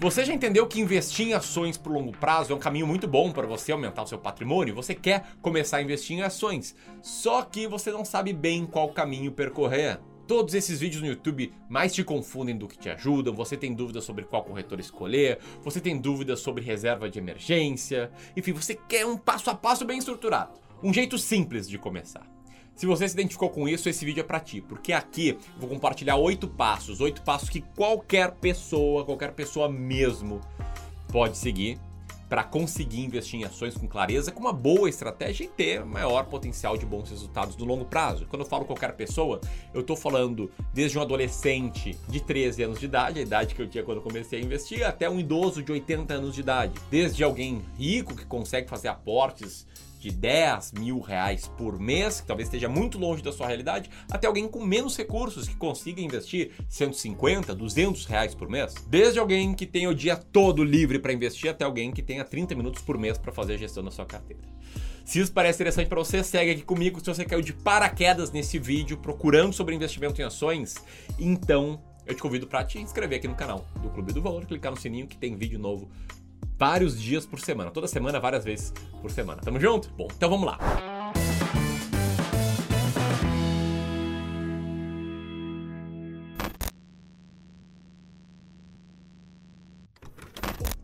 Você já entendeu que investir em ações por longo prazo é um caminho muito bom para você aumentar o seu patrimônio? Você quer começar a investir em ações, só que você não sabe bem qual caminho percorrer. Todos esses vídeos no YouTube mais te confundem do que te ajudam. Você tem dúvidas sobre qual corretor escolher, você tem dúvidas sobre reserva de emergência. Enfim, você quer um passo a passo bem estruturado. Um jeito simples de começar. Se você se identificou com isso, esse vídeo é para ti, porque aqui eu vou compartilhar oito passos, oito passos que qualquer pessoa, qualquer pessoa mesmo pode seguir para conseguir investir em ações com clareza, com uma boa estratégia e ter maior potencial de bons resultados no longo prazo. Quando eu falo qualquer pessoa, eu estou falando desde um adolescente de 13 anos de idade, a idade que eu tinha quando eu comecei a investir, até um idoso de 80 anos de idade. Desde alguém rico que consegue fazer aportes de 10 mil reais por mês, que talvez esteja muito longe da sua realidade, até alguém com menos recursos que consiga investir 150, 200 reais por mês. Desde alguém que tem o dia todo livre para investir até alguém que tenha 30 minutos por mês para fazer a gestão da sua carteira. Se isso parece interessante para você, segue aqui comigo. Se você caiu de paraquedas nesse vídeo procurando sobre investimento em ações, então eu te convido para te inscrever aqui no canal do Clube do Valor, clicar no sininho que tem vídeo novo vários dias por semana. Toda semana, várias vezes por semana. Tamo junto? Bom, então vamos lá.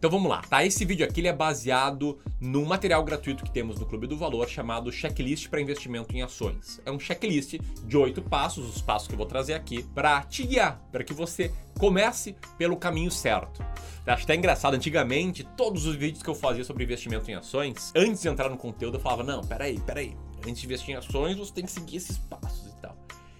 Então vamos lá, tá? Esse vídeo aqui é baseado num material gratuito que temos no Clube do Valor chamado Checklist para Investimento em Ações. É um checklist de oito passos, os passos que eu vou trazer aqui, para te guiar, para que você comece pelo caminho certo. Acho até engraçado, antigamente, todos os vídeos que eu fazia sobre investimento em ações, antes de entrar no conteúdo, eu falava: não, peraí, peraí, antes de investir em ações, você tem que seguir esses passos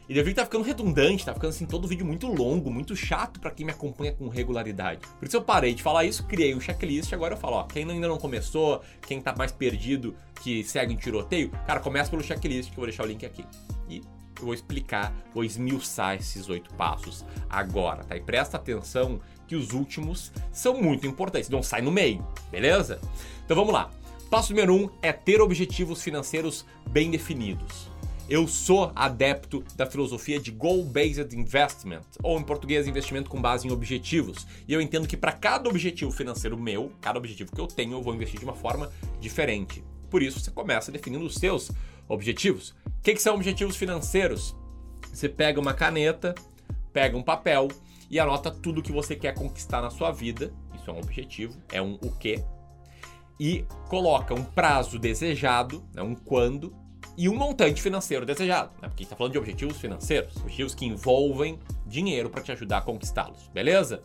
e eu vi que tá ficando redundante, tá ficando assim todo vídeo muito longo, muito chato para quem me acompanha com regularidade. Por isso eu parei de falar isso, criei um checklist agora eu falo, ó, quem ainda não começou, quem tá mais perdido, que segue em tiroteio, cara, começa pelo checklist, que eu vou deixar o link aqui. E eu vou explicar, vou esmiuçar esses oito passos agora, tá? E presta atenção que os últimos são muito importantes, não sai no meio, beleza? Então vamos lá. Passo número um é ter objetivos financeiros bem definidos. Eu sou adepto da filosofia de goal-based investment, ou em português, investimento com base em objetivos. E eu entendo que para cada objetivo financeiro meu, cada objetivo que eu tenho, eu vou investir de uma forma diferente. Por isso, você começa definindo os seus objetivos. O que, que são objetivos financeiros? Você pega uma caneta, pega um papel e anota tudo que você quer conquistar na sua vida. Isso é um objetivo, é um o quê. E coloca um prazo desejado, né, um quando, e um montante financeiro desejado, né? Porque está falando de objetivos financeiros, objetivos que envolvem dinheiro para te ajudar a conquistá-los, beleza?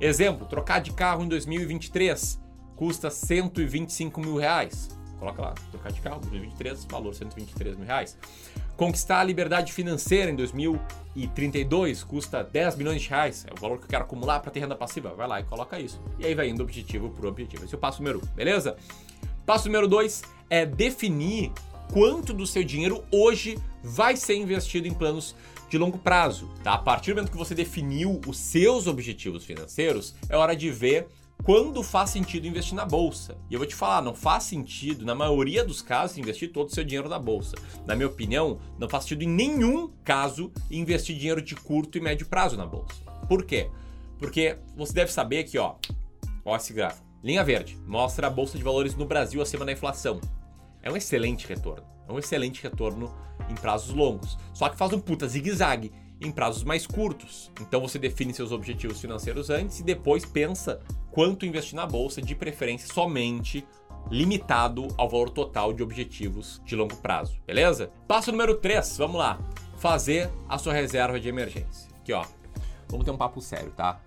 Exemplo, trocar de carro em 2023 custa 125 mil reais. Coloca lá, trocar de carro, 2023, valor 123 mil reais. Conquistar a liberdade financeira em 2032 custa 10 milhões de reais. É o valor que eu quero acumular para ter renda passiva. Vai lá e coloca isso. E aí vai indo objetivo por objetivo. Esse é o passo número um, beleza? Passo número dois é definir quanto do seu dinheiro hoje vai ser investido em planos de longo prazo, tá? A partir do momento que você definiu os seus objetivos financeiros, é hora de ver quando faz sentido investir na bolsa. E eu vou te falar, não faz sentido, na maioria dos casos, investir todo o seu dinheiro na bolsa. Na minha opinião, não faz sentido em nenhum caso investir dinheiro de curto e médio prazo na bolsa. Por quê? Porque você deve saber que, ó, ó esse gráfico. Linha verde mostra a bolsa de valores no Brasil acima da inflação é um excelente retorno. É um excelente retorno em prazos longos. Só que faz um puta zigue-zague em prazos mais curtos. Então você define seus objetivos financeiros antes e depois pensa quanto investir na bolsa, de preferência somente limitado ao valor total de objetivos de longo prazo, beleza? Passo número 3, vamos lá. Fazer a sua reserva de emergência. Aqui, ó. Vamos ter um papo sério, tá?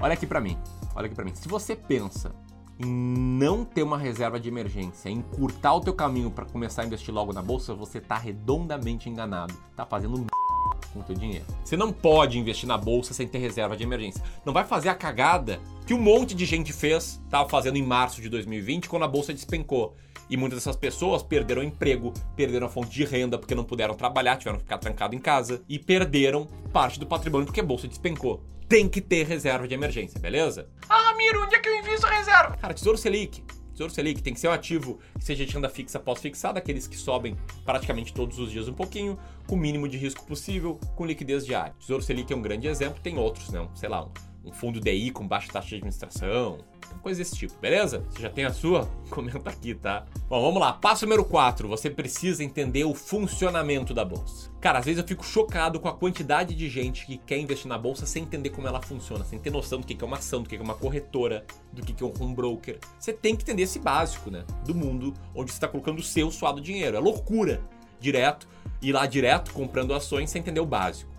Olha aqui para mim. Olha aqui para mim. Se você pensa em não ter uma reserva de emergência, em encurtar o teu caminho para começar a investir logo na bolsa, você está redondamente enganado. Tá fazendo com o teu dinheiro. Você não pode investir na bolsa sem ter reserva de emergência. Não vai fazer a cagada que um monte de gente fez, estava fazendo em março de 2020, quando a bolsa despencou. E muitas dessas pessoas perderam emprego, perderam a fonte de renda porque não puderam trabalhar, tiveram que ficar trancado em casa e perderam parte do patrimônio porque a bolsa despencou tem que ter reserva de emergência, beleza? Ah, Onde é que eu invisto reserva? Cara, Tesouro Selic. Tesouro Selic tem que ser um ativo que seja de renda fixa pós-fixada, aqueles que sobem praticamente todos os dias um pouquinho, com o mínimo de risco possível, com liquidez diária. Tesouro Selic é um grande exemplo, tem outros, não, sei lá, um, um fundo DI com baixa taxa de administração, coisa desse tipo, beleza? Você já tem a sua? Comenta aqui, tá? Bom, vamos lá. Passo número 4. Você precisa entender o funcionamento da bolsa. Cara, às vezes eu fico chocado com a quantidade de gente que quer investir na bolsa sem entender como ela funciona, sem ter noção do que é uma ação, do que é uma corretora, do que é um broker. Você tem que entender esse básico, né? Do mundo onde você está colocando o seu suado dinheiro. É loucura direto, ir lá direto comprando ações sem entender o básico.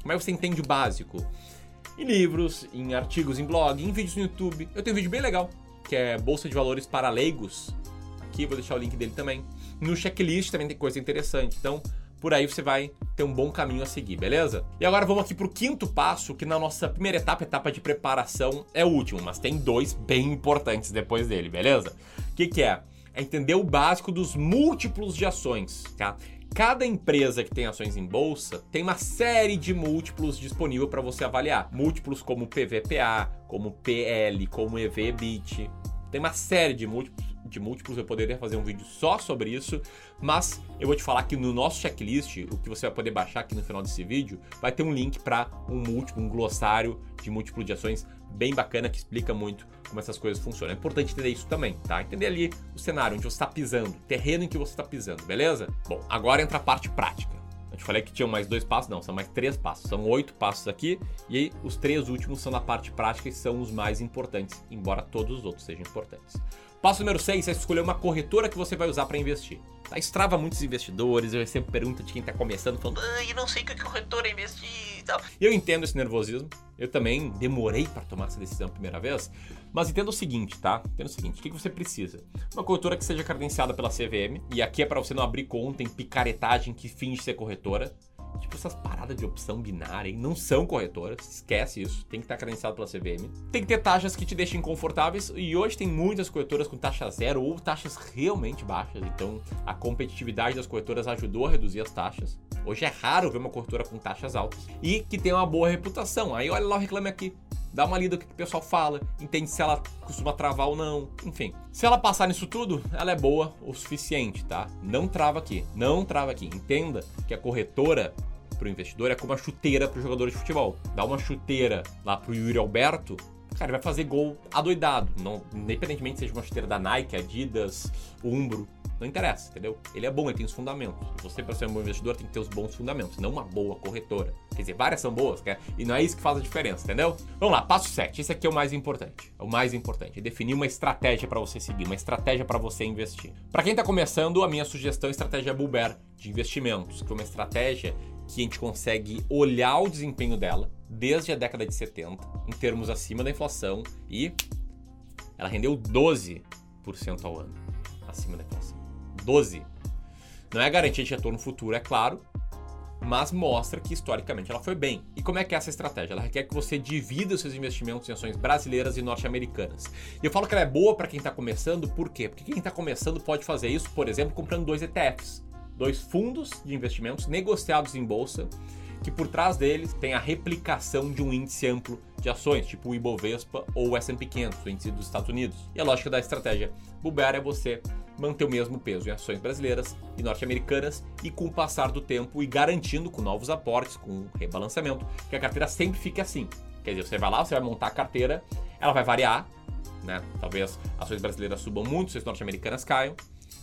Como é que você entende o básico? Em livros, em artigos em blog, em vídeos no YouTube. Eu tenho um vídeo bem legal, que é Bolsa de Valores para Leigos. Aqui vou deixar o link dele também. No checklist também tem coisa interessante. Então, por aí você vai ter um bom caminho a seguir, beleza? E agora vamos aqui para o quinto passo, que na nossa primeira etapa, etapa de preparação, é o último, mas tem dois bem importantes depois dele, beleza? O que, que é? É entender o básico dos múltiplos de ações, tá? Cada empresa que tem ações em bolsa tem uma série de múltiplos disponível para você avaliar. Múltiplos como PVPA, como PL, como EV/EBIT. Tem uma série de múltiplos, de múltiplos, eu poderia fazer um vídeo só sobre isso, mas eu vou te falar que no nosso checklist, o que você vai poder baixar aqui no final desse vídeo, vai ter um link para um múltiplo, um glossário de múltiplo de ações bem bacana que explica muito como essas coisas funcionam. É importante entender isso também, tá? Entender ali o cenário onde você está pisando, terreno em que você está pisando, beleza? Bom, agora entra a parte prática. Eu te falei que tinham mais dois passos, não, são mais três passos. São oito passos aqui, e aí os três últimos são na parte prática e são os mais importantes, embora todos os outros sejam importantes. Passo número 6 é escolher uma corretora que você vai usar para investir. Tá? Estrava muitos investidores, eu recebo pergunta de quem está começando, falando, ah, eu não sei que corretora investir e tal. Eu entendo esse nervosismo, eu também demorei para tomar essa decisão a primeira vez, mas entenda o seguinte, tá? Entenda o seguinte, o que você precisa? Uma corretora que seja credenciada pela CVM, e aqui é para você não abrir conta em picaretagem que finge ser corretora, Tipo, essas paradas de opção binária hein? não são corretoras, esquece isso, tem que estar credenciado pela CVM. Tem que ter taxas que te deixem confortáveis e hoje tem muitas corretoras com taxa zero ou taxas realmente baixas, então a competitividade das corretoras ajudou a reduzir as taxas. Hoje é raro ver uma corretora com taxas altas e que tem uma boa reputação. Aí olha lá o reclame aqui, dá uma lida no que o pessoal fala, entende se ela costuma travar ou não, enfim. Se ela passar nisso tudo, ela é boa o suficiente, tá? Não trava aqui, não trava aqui. Entenda que a corretora para o investidor é como a chuteira para o jogador de futebol. Dá uma chuteira lá para o Yuri Alberto, cara, vai fazer gol adoidado. Não, independentemente seja uma chuteira da Nike, Adidas, Umbro, não interessa, entendeu? Ele é bom, ele tem os fundamentos. Você, para ser um bom investidor, tem que ter os bons fundamentos, não uma boa corretora. Quer dizer, várias são boas, quer? e não é isso que faz a diferença, entendeu? Vamos lá, passo 7. Esse aqui é o mais importante. É o mais importante. É definir uma estratégia para você seguir, uma estratégia para você investir. Para quem está começando, a minha sugestão é a estratégia Bulber de investimentos, que é uma estratégia que a gente consegue olhar o desempenho dela desde a década de 70, em termos acima da inflação, e ela rendeu 12% ao ano acima da inflação. 12. Não é garantia de retorno futuro, é claro, mas mostra que historicamente ela foi bem. E como é que é essa estratégia? Ela requer que você divida os seus investimentos em ações brasileiras e norte-americanas. E eu falo que ela é boa para quem está começando, por quê? Porque quem está começando pode fazer isso, por exemplo, comprando dois ETFs dois fundos de investimentos negociados em bolsa, que por trás deles tem a replicação de um índice amplo de ações, tipo o Ibovespa ou o S&P 500, o índice dos Estados Unidos. E a lógica da estratégia Buber é você manter o mesmo peso em ações brasileiras e norte-americanas e com o passar do tempo e garantindo com novos aportes, com rebalanceamento, que a carteira sempre fique assim. Quer dizer, você vai lá, você vai montar a carteira, ela vai variar, né? Talvez ações brasileiras subam muito, ações norte-americanas caiam,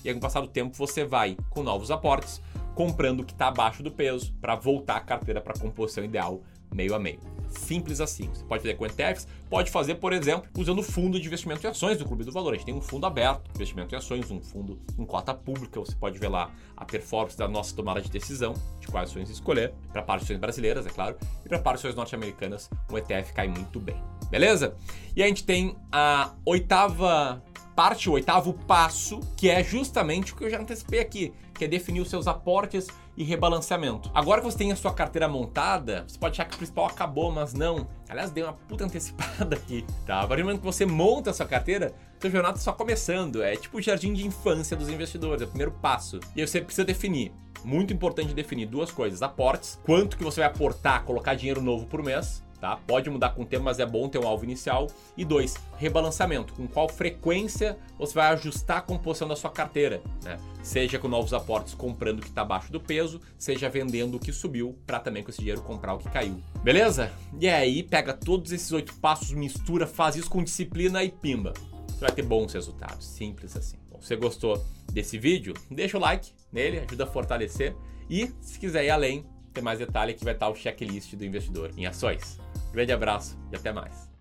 e aí, com o passar do tempo, você vai com novos aportes, comprando o que está abaixo do peso para voltar a carteira para a composição ideal meio a meio. Simples assim. Você pode fazer com ETFs, pode fazer, por exemplo, usando o fundo de investimento em ações do Clube do Valor. A gente tem um fundo aberto, investimento em ações, um fundo em cota pública. Você pode ver lá a performance da nossa tomada de decisão, de quais ações escolher. Para ações brasileiras, é claro, e para ações norte-americanas, o ETF cai muito bem. Beleza? E a gente tem a oitava parte, o oitavo passo, que é justamente o que eu já antecipei aqui, que é definir os seus aportes e rebalanceamento. Agora que você tem a sua carteira montada, você pode achar que o principal acabou, mas não. Aliás, dei uma puta antecipada aqui, tá? A partir do momento que você monta a sua carteira, sua jornada está só começando. É tipo o jardim de infância dos investidores, é o primeiro passo. E aí você precisa definir muito importante definir duas coisas: aportes, quanto que você vai aportar, colocar dinheiro novo por mês, tá? Pode mudar com o tempo, mas é bom ter um alvo inicial. E dois, rebalanceamento, com qual frequência você vai ajustar a composição da sua carteira, né? Seja com novos aportes comprando o que está abaixo do peso, seja vendendo o que subiu para também com esse dinheiro comprar o que caiu. Beleza? E aí, pega todos esses oito passos, mistura, faz isso com disciplina e pimba. Você vai ter bons resultados, simples assim. Bom, se você gostou desse vídeo, deixa o like nele, ajuda a fortalecer. E se quiser ir além, tem mais detalhe que vai estar o checklist do investidor em ações. Grande abraço e até mais.